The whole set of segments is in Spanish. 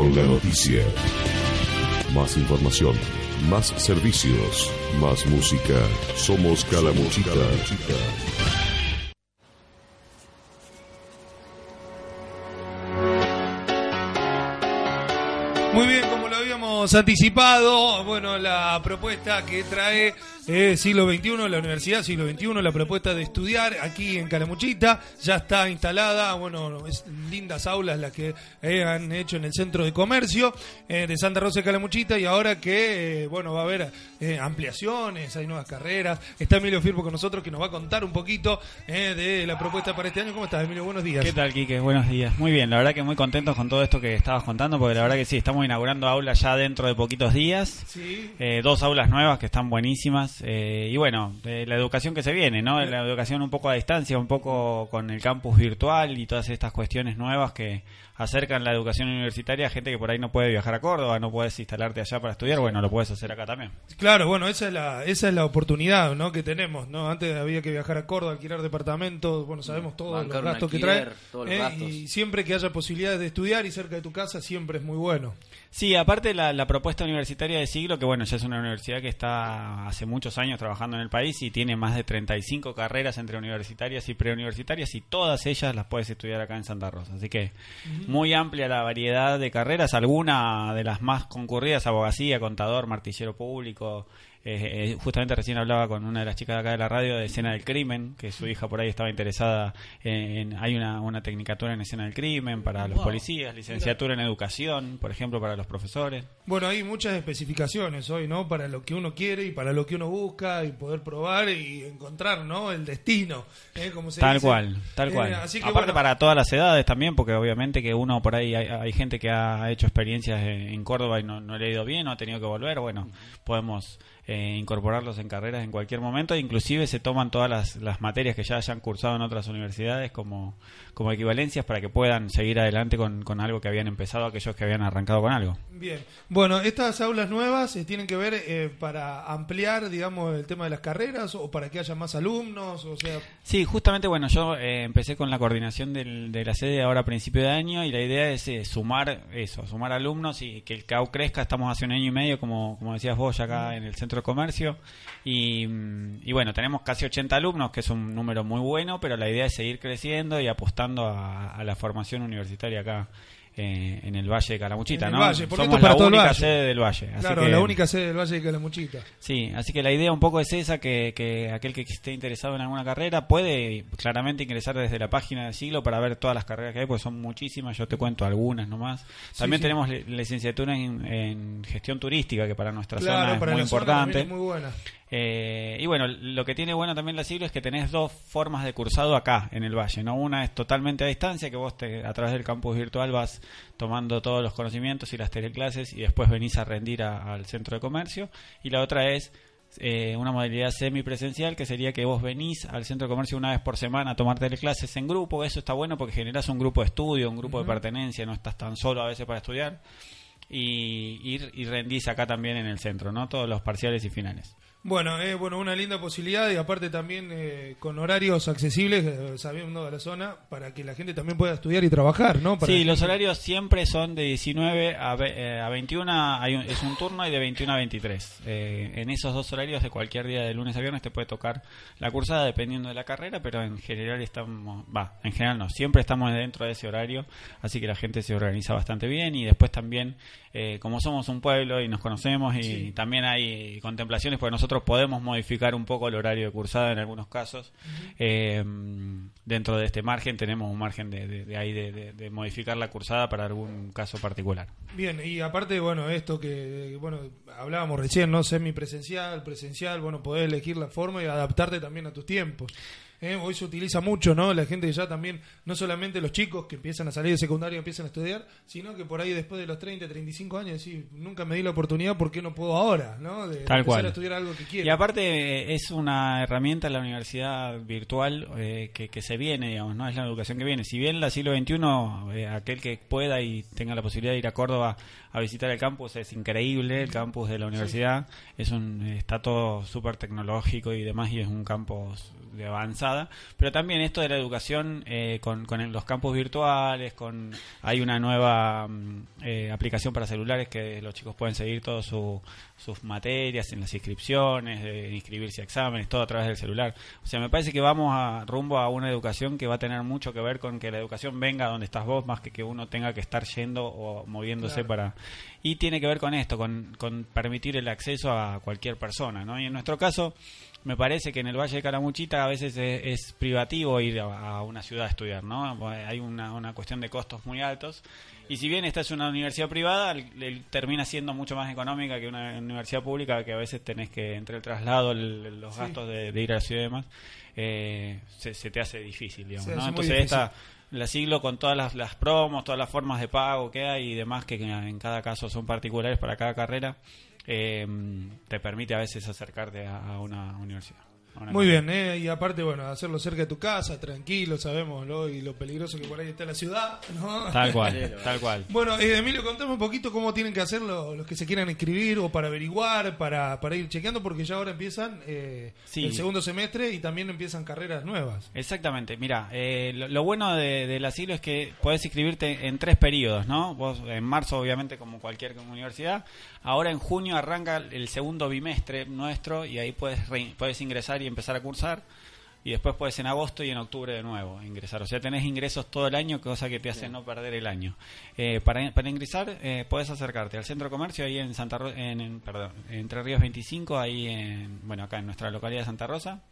Con la noticia. Más información, más servicios, más música. Somos Calamuchita. Muy bien, como lo habíamos anticipado, bueno, la propuesta que trae eh, siglo XXI, la Universidad Siglo XXI, la propuesta de estudiar aquí en Calamuchita, ya está instalada, bueno, es lindas aulas las que eh, han hecho en el Centro de Comercio eh, de Santa Rosa de Calamuchita y ahora que, eh, bueno, va a haber ampliaciones, hay nuevas carreras, está Emilio Firpo con nosotros que nos va a contar un poquito de la propuesta para este año. ¿Cómo estás, Emilio? Buenos días. ¿Qué tal, Quique? Buenos días. Muy bien, la verdad que muy contentos con todo esto que estabas contando, porque la verdad que sí, estamos inaugurando aulas ya dentro de poquitos días. Sí. Eh, dos aulas nuevas que están buenísimas. eh, y bueno, eh, la educación que se viene, ¿no? La educación un poco a distancia, un poco con el campus virtual y todas estas cuestiones nuevas que acercan la educación universitaria a gente que por ahí no puede viajar a Córdoba, no puedes instalarte allá para estudiar. Bueno, lo puedes hacer acá también. Claro, bueno, esa es la, esa es la oportunidad ¿no? que tenemos. ¿no? Antes había que viajar a Córdoba, alquilar departamentos, bueno, sabemos todos Bancar los gastos que trae. todos los ¿eh? gastos. Y siempre que haya posibilidades de estudiar y cerca de tu casa, siempre es muy bueno. Sí, aparte la, la propuesta universitaria de siglo, que bueno, ya es una universidad que está hace muchos años trabajando en el país y tiene más de 35 carreras entre universitarias y preuniversitarias y todas ellas las puedes estudiar acá en Santa Rosa. Así que muy amplia la variedad de carreras, alguna de las más concurridas, abogacía, contador, martillero público. Eh, eh, justamente recién hablaba con una de las chicas de acá de la radio de escena del crimen, que su hija por ahí estaba interesada en, hay una, una tecnicatura en escena del crimen para los Wow. policías, licenciatura en educación, por ejemplo, para los profesores. Bueno, hay muchas especificaciones hoy, ¿no? Para lo que uno quiere y para lo que uno busca y poder probar y encontrar, ¿no? El destino, ¿eh? Como se Tal dice. cual, tal Eh, cual. así que, Aparte bueno, para todas las edades también, porque obviamente que uno por ahí hay, hay gente que ha hecho experiencias en en Córdoba y no, no le ha ido bien o ha tenido que volver. Bueno, podemos eh, incorporarlos en carreras en cualquier momento. Inclusive se toman todas las, las materias que ya hayan cursado en otras universidades como, como equivalencias para que puedan seguir adelante con, con algo que habían empezado aquellos que habían arrancado con algo. Bien, bueno, estas aulas nuevas eh, tienen que ver eh, para ampliar, digamos, el tema de las carreras o para que haya más alumnos, o sea, Sí, justamente, bueno, yo eh, empecé con la coordinación del- de la sede ahora a principio de año y la idea es sumar eso, sumar alumnos y que el CAU crezca. Estamos hace un año y medio, como, como decías vos, ya acá en el centro comercio. Y, mm, y bueno, tenemos casi 80 alumnos, que es un número muy bueno, pero la idea es seguir creciendo y apostando a, a la formación universitaria acá. Eh, en el Valle de Calamuchita, En el ¿no? Valle, porque Somos esto es para la todo el única Valle. sede del Valle. así claro, que- la única sede del Valle de Calamuchita. Sí, así que la idea un poco es esa, que, que aquel que esté interesado en alguna carrera puede claramente ingresar desde la página del siglo para ver todas las carreras que hay, porque son muchísimas, yo te cuento algunas nomás. También sí. tenemos li- licenciatura en, en gestión turística, que para nuestra Claro, zona es muy zona importante. muy buena. Eh, y bueno, lo que tiene bueno también la siglo es que tenés dos formas de cursado acá en el valle, ¿no? Una es totalmente a distancia, que vos te, a través del campus virtual vas tomando todos los conocimientos y las teleclases y después venís a rendir a- al centro de comercio. Y la otra es eh, una modalidad semipresencial, que sería que vos venís al centro de comercio una vez por semana a tomar teleclases en grupo. Eso está bueno porque generás un grupo de estudio, un grupo de pertenencia, no estás tan solo a veces para estudiar. Y, y, y rendís acá también en el centro, ¿no? Todos los parciales y finales. Bueno, eh, bueno, una linda posibilidad y aparte también eh, con horarios accesibles, eh, sabiendo de la zona, para que la gente también pueda estudiar y trabajar, ¿no? Para Sí, que- los horarios siempre son de 19 a, eh, a 21, hay un- es un turno y de 21 a 23. Eh, en esos dos horarios de cualquier día de lunes a viernes te puede tocar la cursada dependiendo de la carrera, pero en general estamos, va, en general no, siempre estamos dentro de ese horario, así que la gente se organiza bastante bien y después también, eh, como somos un pueblo y nos conocemos y también hay contemplaciones, porque nosotros podemos modificar un poco el horario de cursada en algunos casos. Eh, dentro de este margen tenemos un margen de, de- de ahí de, de- modificar la cursada para algún caso particular. Bien, y aparte, bueno, esto que, bueno, hablábamos recién, ¿no? Semipresencial, presencial, bueno, poder elegir la forma y adaptarte también a tus tiempos. ¿Eh? hoy se utiliza mucho, ¿no? La gente ya también, no solamente los chicos que empiezan a salir de secundario empiezan a estudiar, sino que por ahí después de los 30, 35 años, decir, nunca me di la oportunidad, ¿por qué no puedo ahora? ¿no? De, Tal empezar cual. a estudiar algo que quiero. Y aparte eh, es una herramienta la universidad virtual eh, que, que se viene, digamos, ¿no? Es la educación que viene. Si bien la siglo XXI, eh, aquel que pueda y tenga la posibilidad de ir a Córdoba a visitar el campus es increíble, el campus de la universidad es un está todo súper tecnológico y demás y es un campus de avanzada, pero también esto de la educación eh, con, con los campus virtuales, con hay una nueva mm, eh, aplicación para celulares que los chicos pueden seguir todas su- sus materias en las inscripciones, de inscribirse a exámenes, todo a través del celular. O sea, me parece que vamos a, rumbo a una educación que va a tener mucho que ver con que la educación venga donde estás vos, más que que uno tenga que estar yendo o moviéndose Claro. para... Y tiene que ver con esto, con, con permitir el acceso a cualquier persona, ¿no? Y en nuestro caso, me parece que en el Valle de Calamuchita a veces es, es privativo ir a, a una ciudad a estudiar, ¿no? Hay una, una cuestión de costos muy altos. Y si bien esta es una universidad privada, el- el- termina siendo mucho más económica que una universidad pública, que a veces tenés que, entre el traslado, el- los Sí. gastos de, de ir a la ciudad y demás, eh, se, se te hace difícil, digamos, ¿no? Entonces esta la siglo con todas las, las promos, todas las formas de pago que hay y demás que en cada caso son particulares para cada carrera, eh, te permite a veces acercarte a, a una universidad. Muy bien, ¿eh? y aparte, bueno, hacerlo cerca de tu casa, tranquilo, sabemos lo, y lo peligroso que por ahí está la ciudad, ¿no? Tal cual, tal cual. Bueno, eh, Emilio, contame un poquito cómo tienen que hacer lo- los que se quieran inscribir o para averiguar, para, para ir chequeando, porque ya ahora empiezan eh, Sí. el segundo semestre y también empiezan carreras nuevas. Exactamente, mira, eh, lo, lo bueno de- del asilo es que podés inscribirte en tres periodos, ¿no? Vos en marzo, obviamente, como cualquier universidad, ahora en junio arranca el segundo bimestre nuestro y ahí puedes, puedes ingresar y empezar a cursar. Y después puedes en agosto y en octubre de nuevo ingresar. O sea, tenés ingresos todo el año, cosa que te hace no perder el año. Eh, para, para ingresar, eh, puedes acercarte al centro de comercio ahí en Santa Ro- en, en- perdón, Entre Ríos 25, ahí en, bueno, acá en nuestra localidad de Santa Rosa.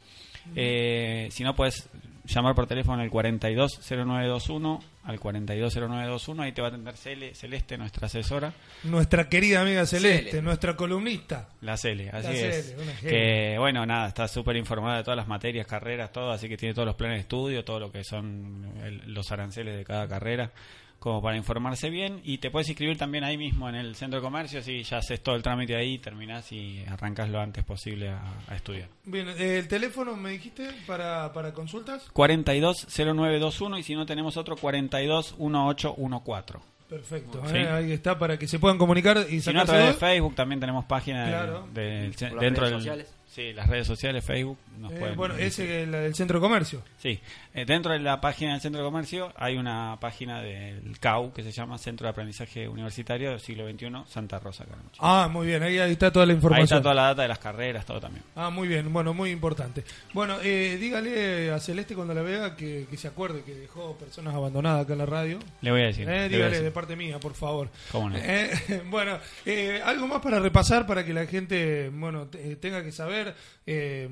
Eh, si no, puedes llamar por teléfono al 420921, al 420921, ahí te va a atender Cele- Celeste, nuestra asesora, Nuestra querida amiga Celeste, Cele. nuestra columnista. la Cele, así La es. Cele, que bueno, nada, está súper informada de todas las materias, carreras, todo, así que tiene todos los planes de estudio, todo lo que son el- los aranceles de cada carrera, como para informarse bien. Y te puedes inscribir también ahí mismo en el centro de comercio, si ya haces todo el trámite ahí, terminás y arrancas lo antes posible a, a estudiar. Bien, el teléfono me dijiste para, para consultas. 420921 y si no tenemos otro 421814. Perfecto, Sí. eh, ahí está para que se puedan comunicar y Si no, a través de. Facebook también tenemos página de- Claro. Por las dentro del sociales. Sí, las redes sociales, Facebook. Nos Eh, pueden- bueno, ese es la del centro de comercio. Sí, eh, dentro de la página del Centro de Comercio hay una página del CAU que se llama Centro de Aprendizaje Universitario del siglo XXI Santa Rosa. Caramuchita. Ah, muy bien, ahí, ahí está toda la Ahí información. está toda la data de las carreras, todo también. Ah, muy bien, bueno, muy importante. Bueno, eh, dígale a Celeste cuando la vea que, que se acuerde que dejó personas abandonadas acá en la radio. Le voy a decir. Eh, le voy a dígale decir. de parte mía, por favor. ¿Cómo no? Eh, bueno, eh, algo más para repasar para que la gente, bueno, te- tenga que saber. Eh,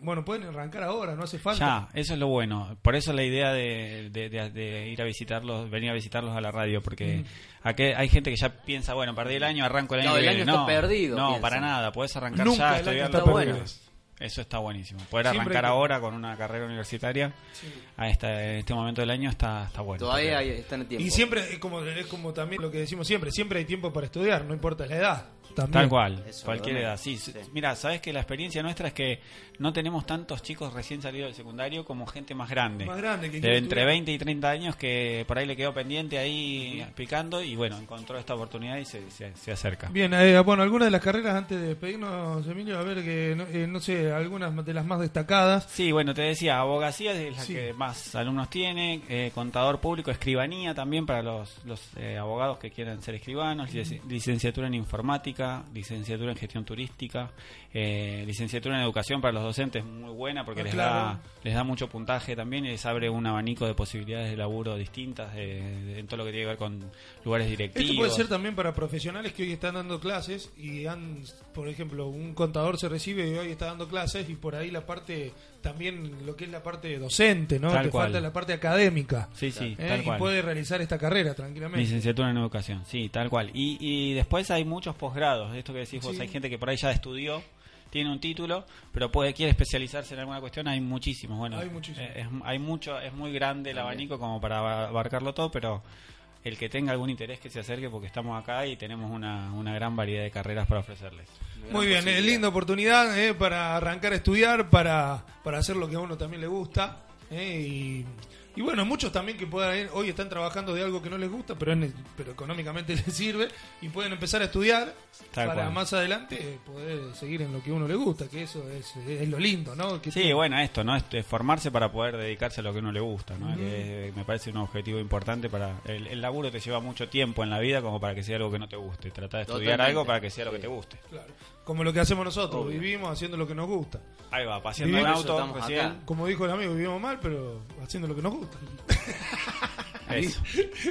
bueno, pueden arrancar ahora, no hace falta. Ya, eso es lo bueno. Por eso la idea de, de- de- de ir a visitarlos, venir a visitarlos a la radio, porque aquí hay gente que ya piensa, bueno, perdí el año, arranco el año No, el viene. año está no, perdido, No, para nada. Puedes arrancar Nunca ya, el año estudiar está lo que perdido. quieras. Eso está buenísimo. Poder Siempre arrancar que- ahora con una carrera universitaria a esta, en este momento del año está, está bueno. Todavía hay- están en tiempo. Y siempre, es como, es como también lo que decimos siempre, siempre hay tiempo para estudiar, no importa la edad. También. Tal cual, Eso, cualquier edad. Sí, Sí. mira, sabes que la experiencia nuestra es que no tenemos tantos chicos recién salidos del secundario como gente más grande. Más grande que de entre estudiar. 20 y 30 años que por ahí le quedó pendiente ahí picando y bueno, encontró esta oportunidad y se, se, se acerca. Bien, eh, bueno, algunas de las carreras antes de despedirnos, Emilio, a ver que, no, eh, no sé, algunas de las más destacadas. Sí, bueno, te decía, abogacía es la Sí. que más alumnos tiene, eh, contador público, escribanía también para los, los eh, abogados que quieran ser escribanos, lic- licenciatura en informática, licenciatura en gestión turística, eh, licenciatura en educación para los docentes, muy buena porque Ah, les, claro. da, les da mucho puntaje también y les abre un abanico de posibilidades de laburo distintas de- en todo lo que tiene que ver con lugares directivos. Esto puede ser también para profesionales que hoy están dando clases y han, por ejemplo, un contador se recibe y hoy está dando clases y por ahí la parte, también lo que es la parte docente, ¿no? Tal Te cual. falta la parte académica. Sí, sí, ¿eh? tal y cual. puede realizar esta carrera tranquilamente. Licenciatura en educación, sí, tal cual. Y, y después hay muchos posgrados, esto que decís vos, Sí. hay gente que por ahí ya estudió tiene un título, pero puede quiere especializarse en alguna cuestión, hay muchísimos. Bueno, Hay muchísimos. eh, es, hay mucho, es muy grande el abanico como para abarcarlo todo, pero el que tenga algún interés que se acerque porque estamos acá y tenemos una, una gran variedad de carreras para ofrecerles. Muy bien, es linda oportunidad eh, para arrancar a estudiar, para, para hacer lo que a uno también le gusta. eh, y, y bueno, muchos también que puedan ir- hoy están trabajando de algo que no les gusta, pero, pero económicamente les sirve y pueden empezar a estudiar Tal para cual. más adelante eh, poder seguir en lo que a uno le gusta, que eso es, es lo lindo, ¿no? Que Sí, tiene- bueno, esto, ¿no? Esto es formarse para poder dedicarse a lo que uno le gusta, ¿no? Que me parece un objetivo importante para... El, el laburo te lleva mucho tiempo en la vida como para que sea algo que no te guste. Trata de estudiar Totalmente. algo para que sea lo que te guste. Claro. Como lo que hacemos nosotros, Obvio. vivimos haciendo lo que nos gusta. Ahí va, paseando en auto. Como dijo el amigo, vivimos mal, pero haciendo lo que nos gusta. Eso.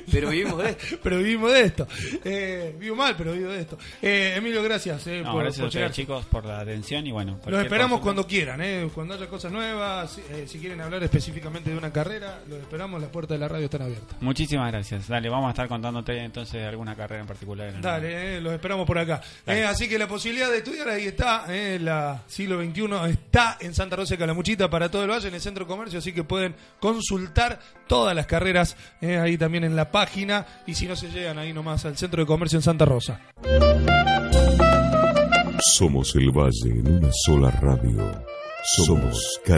Pero vivimos de esto. pero vivimos de esto. Eh, vivo mal, pero vivo de esto. Eh, Emilio, gracias eh, No, por, gracias por a ustedes, llegar. chicos, por la atención y bueno. Los esperamos cuando quieran, eh, cuando haya cosas nuevas, si, eh, si quieren hablar específicamente de una carrera, los esperamos, las puertas de la radio están abiertas. Muchísimas gracias. Dale, vamos a estar contándote entonces alguna carrera en particular. En Dale, eh, los esperamos por acá. Eh, así que la posibilidad de estudiar ahí está, eh, la siglo XXI está en Santa Rosa de Calamuchita para todo el valle, en el centro de comercio, así que pueden consultar todas las carreras eh, ahí también en la página y si no se llegan ahí nomás al centro de comercio en Santa Rosa. Somos el Valle en una sola radio. Somos Cara